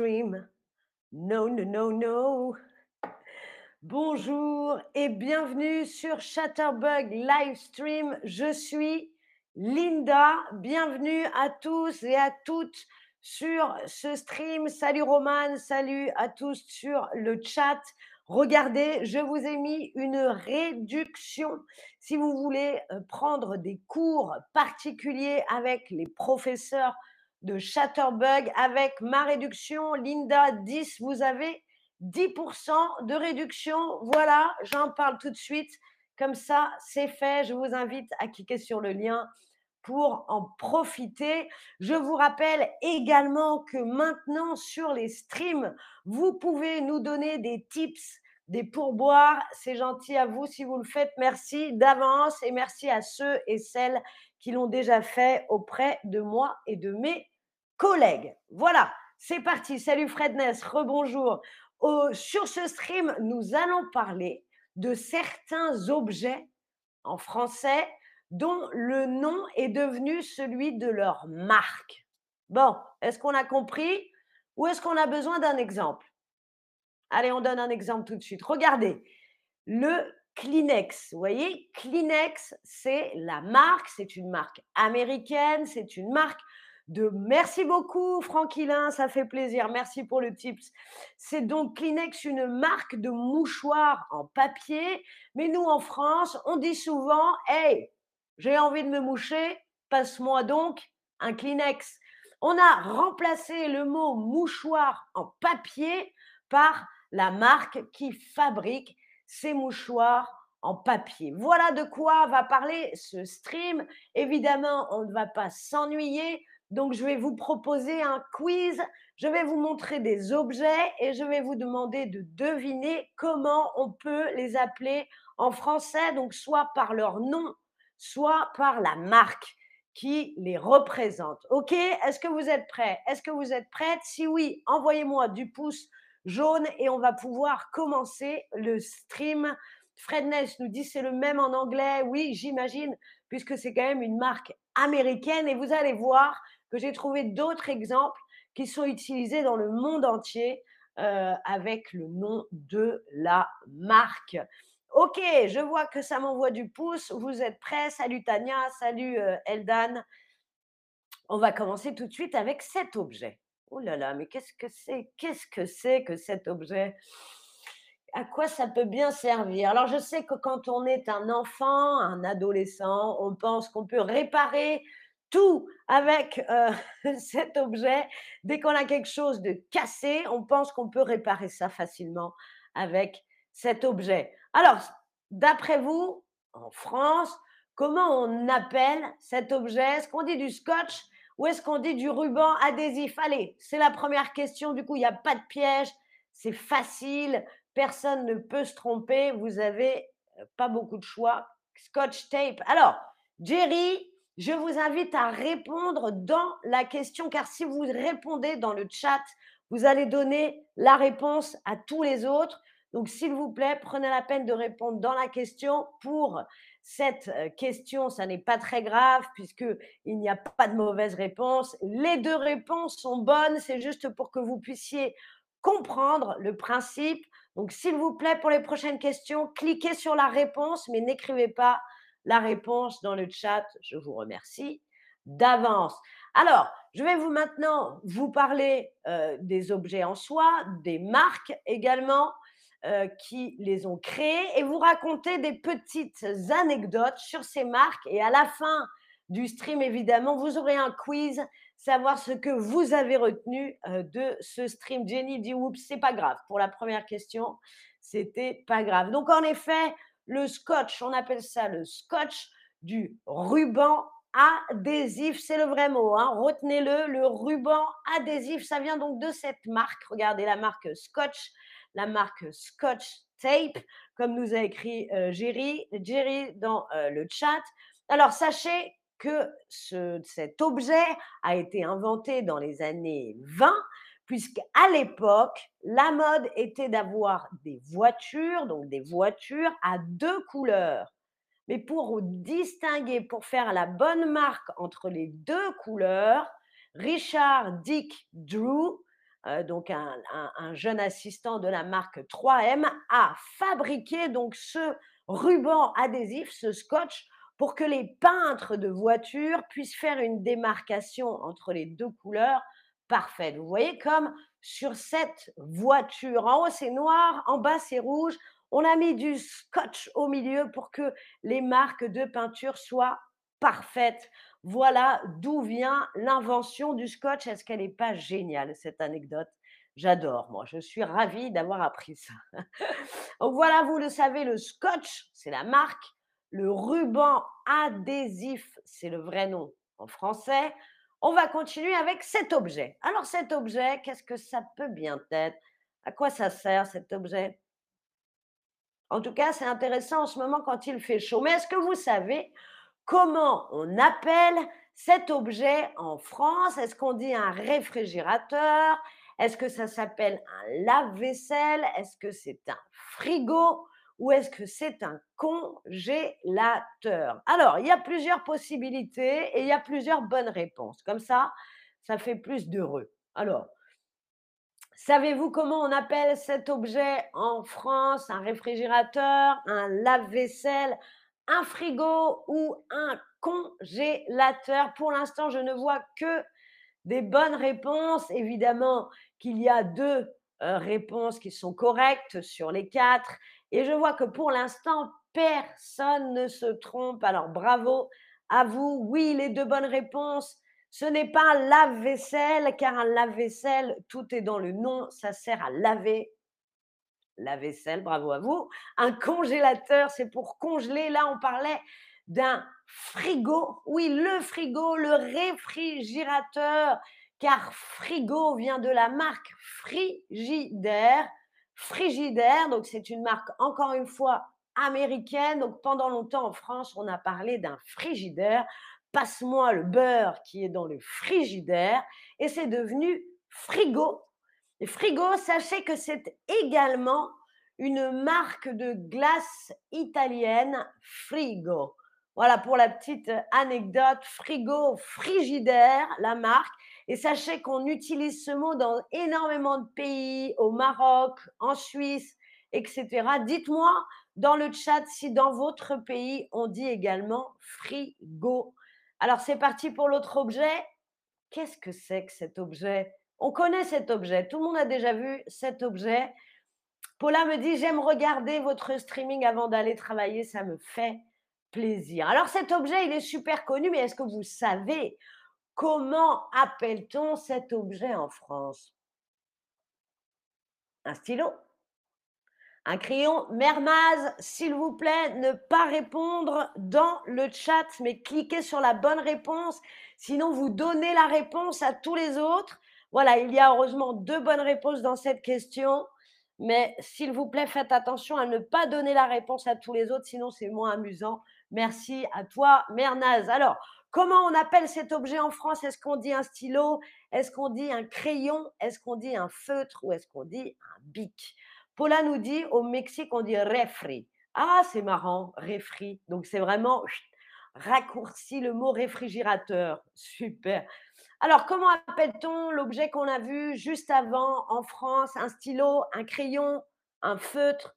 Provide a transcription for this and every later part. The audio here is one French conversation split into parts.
No, no, no, no. Bonjour et bienvenue sur Chatterbug Livestream. Je suis Linda. Bienvenue à tous et à toutes sur ce stream. Salut Roman, salut à tous sur le chat. Regardez, je vous ai mis une réduction si vous voulez euh, prendre des cours particuliers avec les professeurs de Chatterbug avec ma réduction Linda 10, vous avez 10% de réduction. Voilà, j'en parle tout de suite. Comme ça, c'est fait. Je vous invite à cliquer sur le lien pour en profiter. Je vous rappelle également que maintenant sur les streams, vous pouvez nous donner des tips, des pourboires. C'est gentil à vous si vous le faites. Merci d'avance et merci à ceux et celles qui l'ont déjà fait auprès de moi et de mes collègues. Voilà, c'est parti. Salut Fredness, rebonjour. sur ce stream, nous allons parler de certains objets en français dont le nom est devenu celui de leur marque. Bon, est-ce qu'on a compris ou est-ce qu'on a besoin d'un exemple? Allez, on donne un exemple tout de suite. Regardez, le Kleenex. Vous voyez, Kleenex, c'est la marque, c'est une marque américaine, c'est une marque de merci beaucoup Franquilin, ça fait plaisir, merci pour le tips. C'est donc Kleenex, une marque de mouchoirs en papier, mais nous en France, on dit souvent, hey, j'ai envie de me moucher, passe-moi donc un Kleenex. On a remplacé le mot mouchoir en papier par la marque qui fabrique ces mouchoirs en papier. Voilà de quoi va parler ce stream. Évidemment, on ne va pas s'ennuyer. Donc, je vais vous proposer un quiz. Je vais vous montrer des objets et je vais vous demander de deviner comment on peut les appeler en français, donc soit par leur nom, soit par la marque qui les représente. OK? Est-ce que vous êtes prêts? Est-ce que vous êtes prêtes? Si oui, envoyez-moi du pouce jaune et on va pouvoir commencer le stream. Fredness nous dit c'est le même en anglais. Oui, j'imagine, puisque c'est quand même une marque américaine. Et vous allez voir que j'ai trouvé d'autres exemples qui sont utilisés dans le monde entier euh, avec le nom de la marque. Ok, je vois que ça m'envoie du pouce. Vous êtes prêts? Salut Tania, salut euh, Eldan. On va commencer tout de suite avec cet objet. Oh là là, mais qu'est-ce que c'est Qu'est-ce que c'est que cet objet? À quoi ça peut bien servir? Alors, je sais que quand on est un enfant, un adolescent, on pense qu'on peut réparer tout avec euh, cet objet. Dès qu'on a quelque chose de cassé, on pense qu'on peut réparer ça facilement avec cet objet. Alors, d'après vous, en France, comment on appelle cet objet? Est-ce qu'on dit du scotch? Ou est-ce qu'on dit du ruban adhésif? Allez, c'est la première question. Du coup, il n'y a pas de piège. C'est facile. Personne ne peut se tromper. Vous n'avez euh, pas beaucoup de choix. Scotch tape. Alors, Jerry, je vous invite à répondre dans la question, car si vous répondez dans le chat, vous allez donner la réponse à tous les autres. Donc, s'il vous plaît, prenez la peine de répondre dans la question pour cette question, ça n'est pas très grave puisqu'il n'y a pas de mauvaise réponse. Les deux réponses sont bonnes, c'est juste pour que vous puissiez comprendre le principe. Donc, s'il vous plaît, pour les prochaines questions, cliquez sur la réponse, mais n'écrivez pas la réponse dans le chat. Je vous remercie d'avance. Alors, je vais vous maintenant vous parler des objets en soi, des marques également. Euh, qui les ont créés et vous raconter des petites anecdotes sur ces marques. Et à la fin du stream, évidemment, vous aurez un quiz, savoir ce que vous avez retenu euh, de ce stream. Jenny dit oups, c'est pas grave. Pour la première question, c'était pas grave. Donc, en effet, le scotch, on appelle ça le scotch du ruban adhésif, c'est le vrai mot, hein. retenez-le, le ruban adhésif, ça vient donc de cette marque, regardez la marque Scotch, la marque Scotch Tape, comme nous a écrit euh, Jerry, Jerry dans euh, le chat. Alors, sachez que cet objet a été inventé dans les années 20, puisqu'à l'époque, la mode était d'avoir des voitures, donc des voitures à deux couleurs. Mais pour distinguer, pour faire la bonne marque entre les deux couleurs, Richard Dick Drew euh, donc un, jeune assistant de la marque 3M, a fabriqué donc ce ruban adhésif, ce scotch, pour que les peintres de voitures puissent faire une démarcation entre les deux couleurs parfaite. Vous voyez comme sur cette voiture, en haut c'est noir, en bas c'est rouge, on a mis du scotch au milieu pour que les marques de peinture soient parfaites. Voilà d'où vient l'invention du scotch. Est-ce qu'elle n'est pas géniale, cette anecdote? J'adore, moi. Je suis ravie d'avoir appris ça. Donc voilà, vous le savez, le scotch, c'est la marque. Le ruban adhésif, c'est le vrai nom en français. On va continuer avec cet objet. Alors cet objet, qu'est-ce que ça peut bien être? À quoi ça sert cet objet? En tout cas, c'est intéressant en ce moment quand il fait chaud. Mais est-ce que vous savez comment on appelle cet objet en France? Est-ce qu'on dit un réfrigérateur? Est-ce que ça s'appelle un lave-vaisselle? Est-ce que c'est un frigo? Ou est-ce que c'est un congélateur? Alors, il y a plusieurs possibilités et il y a plusieurs bonnes réponses. Comme ça, ça fait plus d'heureux. Alors, savez-vous comment on appelle cet objet en France? Un réfrigérateur, un lave-vaisselle, un frigo ou un congélateur Pour l'instant, je ne vois que des bonnes réponses. Évidemment qu'il y a deux euh, réponses qui sont correctes sur les quatre. Et je vois que pour l'instant, personne ne se trompe. Alors bravo à vous. Oui, les deux bonnes réponses. Ce n'est pas un lave-vaisselle, car un lave-vaisselle, tout est dans le nom, ça sert à laver la vaisselle, bravo à vous. Un congélateur, c'est pour congeler. Là, on parlait d'un frigo. Oui, le frigo, le réfrigérateur, car frigo vient de la marque Frigidaire. Frigidaire, donc c'est une marque encore une fois américaine. Donc pendant longtemps en France, on a parlé d'un frigidaire. Passe-moi le beurre qui est dans le frigidaire. Et c'est devenu frigo. Frigo, sachez que c'est également une marque de glace italienne, Frigo. Voilà pour la petite anecdote. Frigo, frigidaire, la marque. Et sachez qu'on utilise ce mot dans énormément de pays, au Maroc, en Suisse, etc. Dites-moi dans le chat si dans votre pays, on dit également frigo. Alors, c'est parti pour l'autre objet. Qu'est-ce que c'est que cet objet? On connaît cet objet. Tout le monde a déjà vu cet objet. Paula me dit, j'aime regarder votre streaming avant d'aller travailler. Ça me fait plaisir. Alors, cet objet, il est super connu, mais est-ce que vous savez Comment appelle-t-on cet objet en France? Un stylo? Un crayon? Mermaz, s'il vous plaît, ne pas répondre dans le chat, mais cliquez sur la bonne réponse. Sinon, vous donnez la réponse à tous les autres. Voilà, il y a heureusement deux bonnes réponses dans cette question. Mais s'il vous plaît, faites attention à ne pas donner la réponse à tous les autres, sinon c'est moins amusant. Merci à toi, Mernaz. Alors, Comment on appelle cet objet en France? Est-ce qu'on dit un stylo? Est-ce qu'on dit un crayon? Est-ce qu'on dit un feutre? Ou est-ce qu'on dit un bic? Paula nous dit au Mexique, on dit refri. Ah, c'est marrant, refri. Donc c'est vraiment raccourci le mot réfrigérateur. Super. Alors, comment appelle-t-on l'objet qu'on a vu juste avant en France? Un stylo, un crayon, un feutre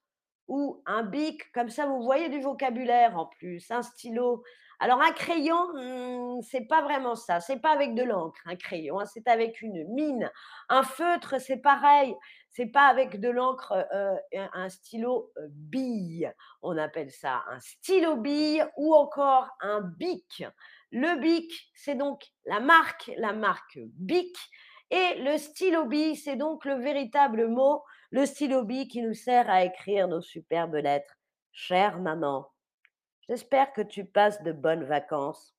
ou un bic? Comme ça, vous voyez du vocabulaire en plus. Un stylo, alors un crayon, hmm, c'est pas vraiment ça. C'est pas avec de l'encre, un crayon. Hein, c'est avec une mine. Un feutre, c'est pareil. C'est pas avec de l'encre, euh, un stylo euh, bille. On appelle ça un stylo bille ou encore un bic. Le bic, c'est donc la marque, la marque Bic. Et le stylo bille, c'est donc le véritable mot, le stylo bille qui nous sert à écrire nos superbes lettres. Chère maman, J'espère que tu passes de bonnes vacances.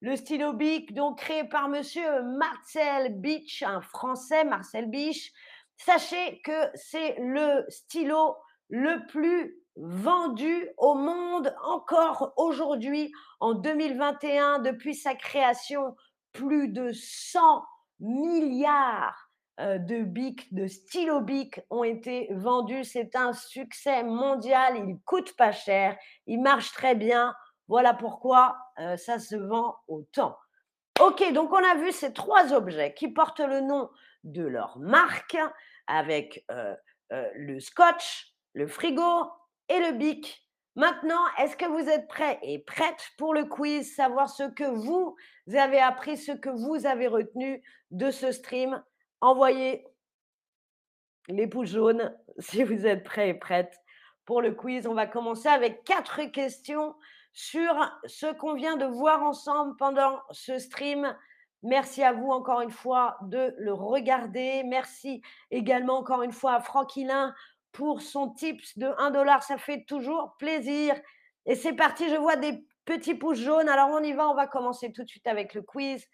Le stylo Bic, donc créé par monsieur Marcel Beach, un Français, Marcel Beach. Sachez que c'est le stylo le plus vendu au monde encore aujourd'hui, en 2021, depuis sa création, plus de 100 milliards euh, de bic, de stylo bic ont été vendus. C'est un succès mondial. Il coûte pas cher. Il marche très bien. Voilà pourquoi euh, ça se vend autant. Ok, donc on a vu ces trois objets qui portent le nom de leur marque avec euh, le scotch, le frigo et le bic. Maintenant, est-ce que vous êtes prêts et prêtes pour le quiz, savoir ce que vous avez appris, ce que vous avez retenu de ce stream? Envoyez les pouces jaunes si vous êtes prêts et prêtes pour le quiz. On va commencer avec quatre questions sur ce qu'on vient de voir ensemble pendant ce stream. Merci à vous encore une fois de le regarder. Merci également encore une fois à Franquilin pour son tips de 1 dollar. Ça fait toujours plaisir. Et c'est parti, je vois des petits pouces jaunes. Alors on y va, on va commencer tout de suite avec le quiz.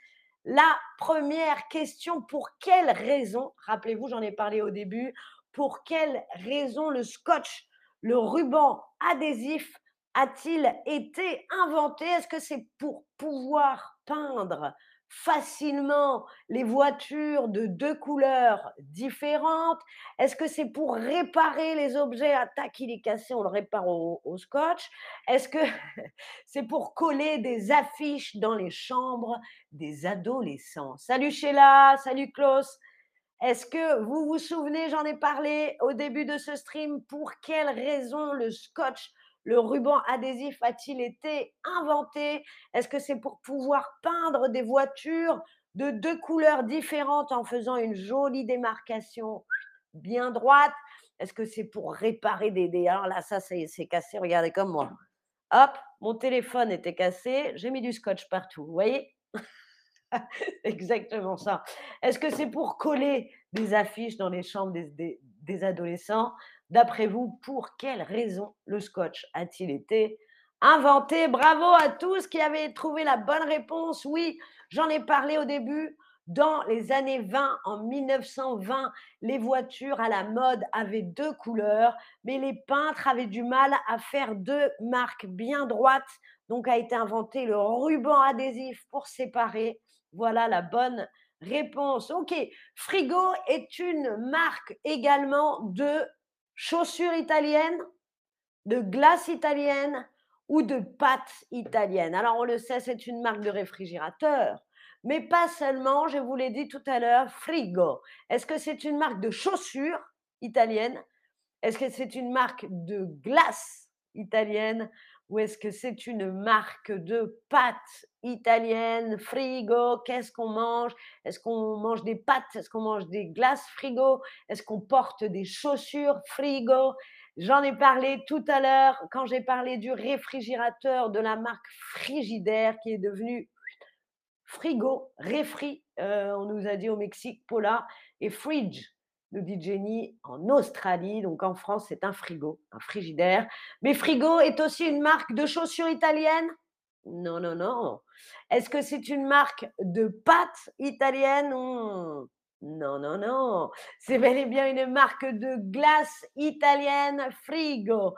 La première question, pour quelle raison, rappelez-vous, j'en ai parlé au début, pour quelle raison le scotch, le ruban adhésif a-t-il été inventé? Est-ce que c'est pour pouvoir peindre? Facilement les voitures de deux couleurs différentes? Est-ce que c'est pour réparer les objets? À tac, il est cassé, on le répare au, au scotch. Est-ce que c'est pour coller des affiches dans les chambres des adolescents? Salut Sheila, salut Klaus. Est-ce que vous vous souvenez, j'en ai parlé au début de ce stream, pour quelle raison le scotch le ruban adhésif a-t-il été inventé? Est-ce que c'est pour pouvoir peindre des voitures de deux couleurs différentes en faisant une jolie démarcation bien droite? Est-ce que c'est pour réparer des... dés Alors là, ça, c'est cassé, regardez comme moi. Hop, mon téléphone était cassé, j'ai mis du scotch partout, vous voyez? Exactement ça. Est-ce que c'est pour coller des affiches dans les chambres des adolescents D'après vous, pour quelle raison le scotch a-t-il été inventé? Bravo à tous qui avaient trouvé la bonne réponse. Oui, j'en ai parlé au début. Dans les années 20, en 1920, les voitures à la mode avaient deux couleurs, mais les peintres avaient du mal à faire deux marques bien droites. Donc a été inventé le ruban adhésif pour séparer. Voilà la bonne réponse. Ok, Frigo est une marque également de chaussures italiennes, de glace italienne ou de pâtes italiennes. Alors on le sait, c'est une marque de réfrigérateur, mais pas seulement, je vous l'ai dit tout à l'heure, Frigo. Est-ce que c'est une marque de chaussures italienne Est-ce que c'est une marque de glace italienne ou est-ce que c'est une marque de pâtes italienne, frigo Qu'est-ce qu'on mange? Est-ce qu'on mange des pâtes? Est-ce qu'on mange des glaces frigo? Est-ce qu'on porte des chaussures frigo? J'en ai parlé tout à l'heure quand j'ai parlé du réfrigérateur de la marque Frigidaire qui est devenu frigo, réfri, euh, on nous a dit au Mexique, Pola, et fridge, nous dit Jenny, en Australie. Donc en France, c'est un frigo, un frigidaire. Mais frigo est aussi une marque de chaussures italiennes? Non, non, non. Est-ce que c'est une marque de pâtes italiennes? Non, non, non. C'est bel et bien une marque de glace italienne frigo.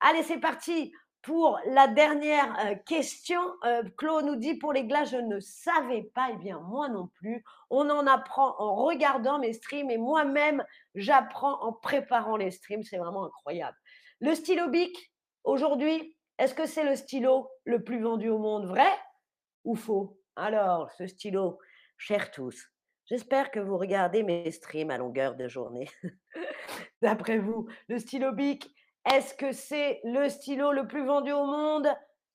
Allez, c'est parti pour la dernière euh, question, euh, Claude nous dit pour les glaces, je ne savais pas. Eh bien, moi non plus. On en apprend en regardant mes streams et moi-même, j'apprends en préparant les streams. C'est vraiment incroyable. Le stylo Bic, aujourd'hui, est-ce que c'est le stylo le plus vendu au monde? Vrai ou faux? Alors, ce stylo, chers tous, j'espère que vous regardez mes streams à longueur de journée. D'après vous, le stylo Bic est-ce que c'est le stylo le plus vendu au monde?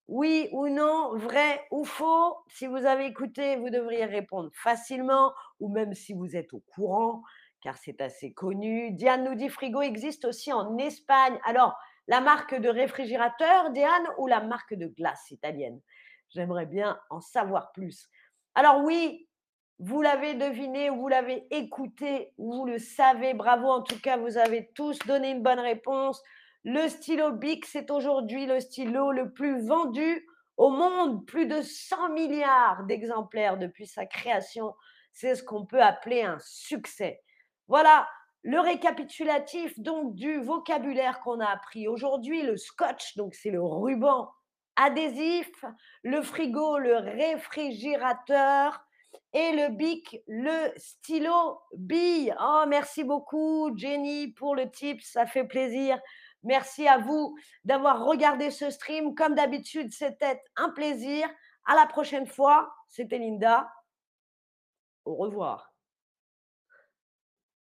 Oui ou non? Vrai ou faux? Si vous avez écouté, vous devriez répondre facilement, ou même si vous êtes au courant, car c'est assez connu. Diane nous dit frigo existe aussi en Espagne. Alors, la marque de réfrigérateur, Diane, ou la marque de glace italienne? J'aimerais bien en savoir plus. Alors oui, vous l'avez deviné, vous l'avez écouté, vous le savez. Bravo, en tout cas, vous avez tous donné une bonne réponse. Le stylo Bic, c'est aujourd'hui le stylo le plus vendu au monde, plus de 100 milliards d'exemplaires depuis sa création. C'est ce qu'on peut appeler un succès. Voilà le récapitulatif donc du vocabulaire qu'on a appris aujourd'hui. Le scotch, donc c'est le ruban adhésif, le frigo, le réfrigérateur et le bic, le stylo bille. Oh, merci beaucoup Jenny pour le tip, ça fait plaisir. Merci à vous d'avoir regardé ce stream. Comme d'habitude, c'était un plaisir. À la prochaine fois. C'était Linda. Au revoir.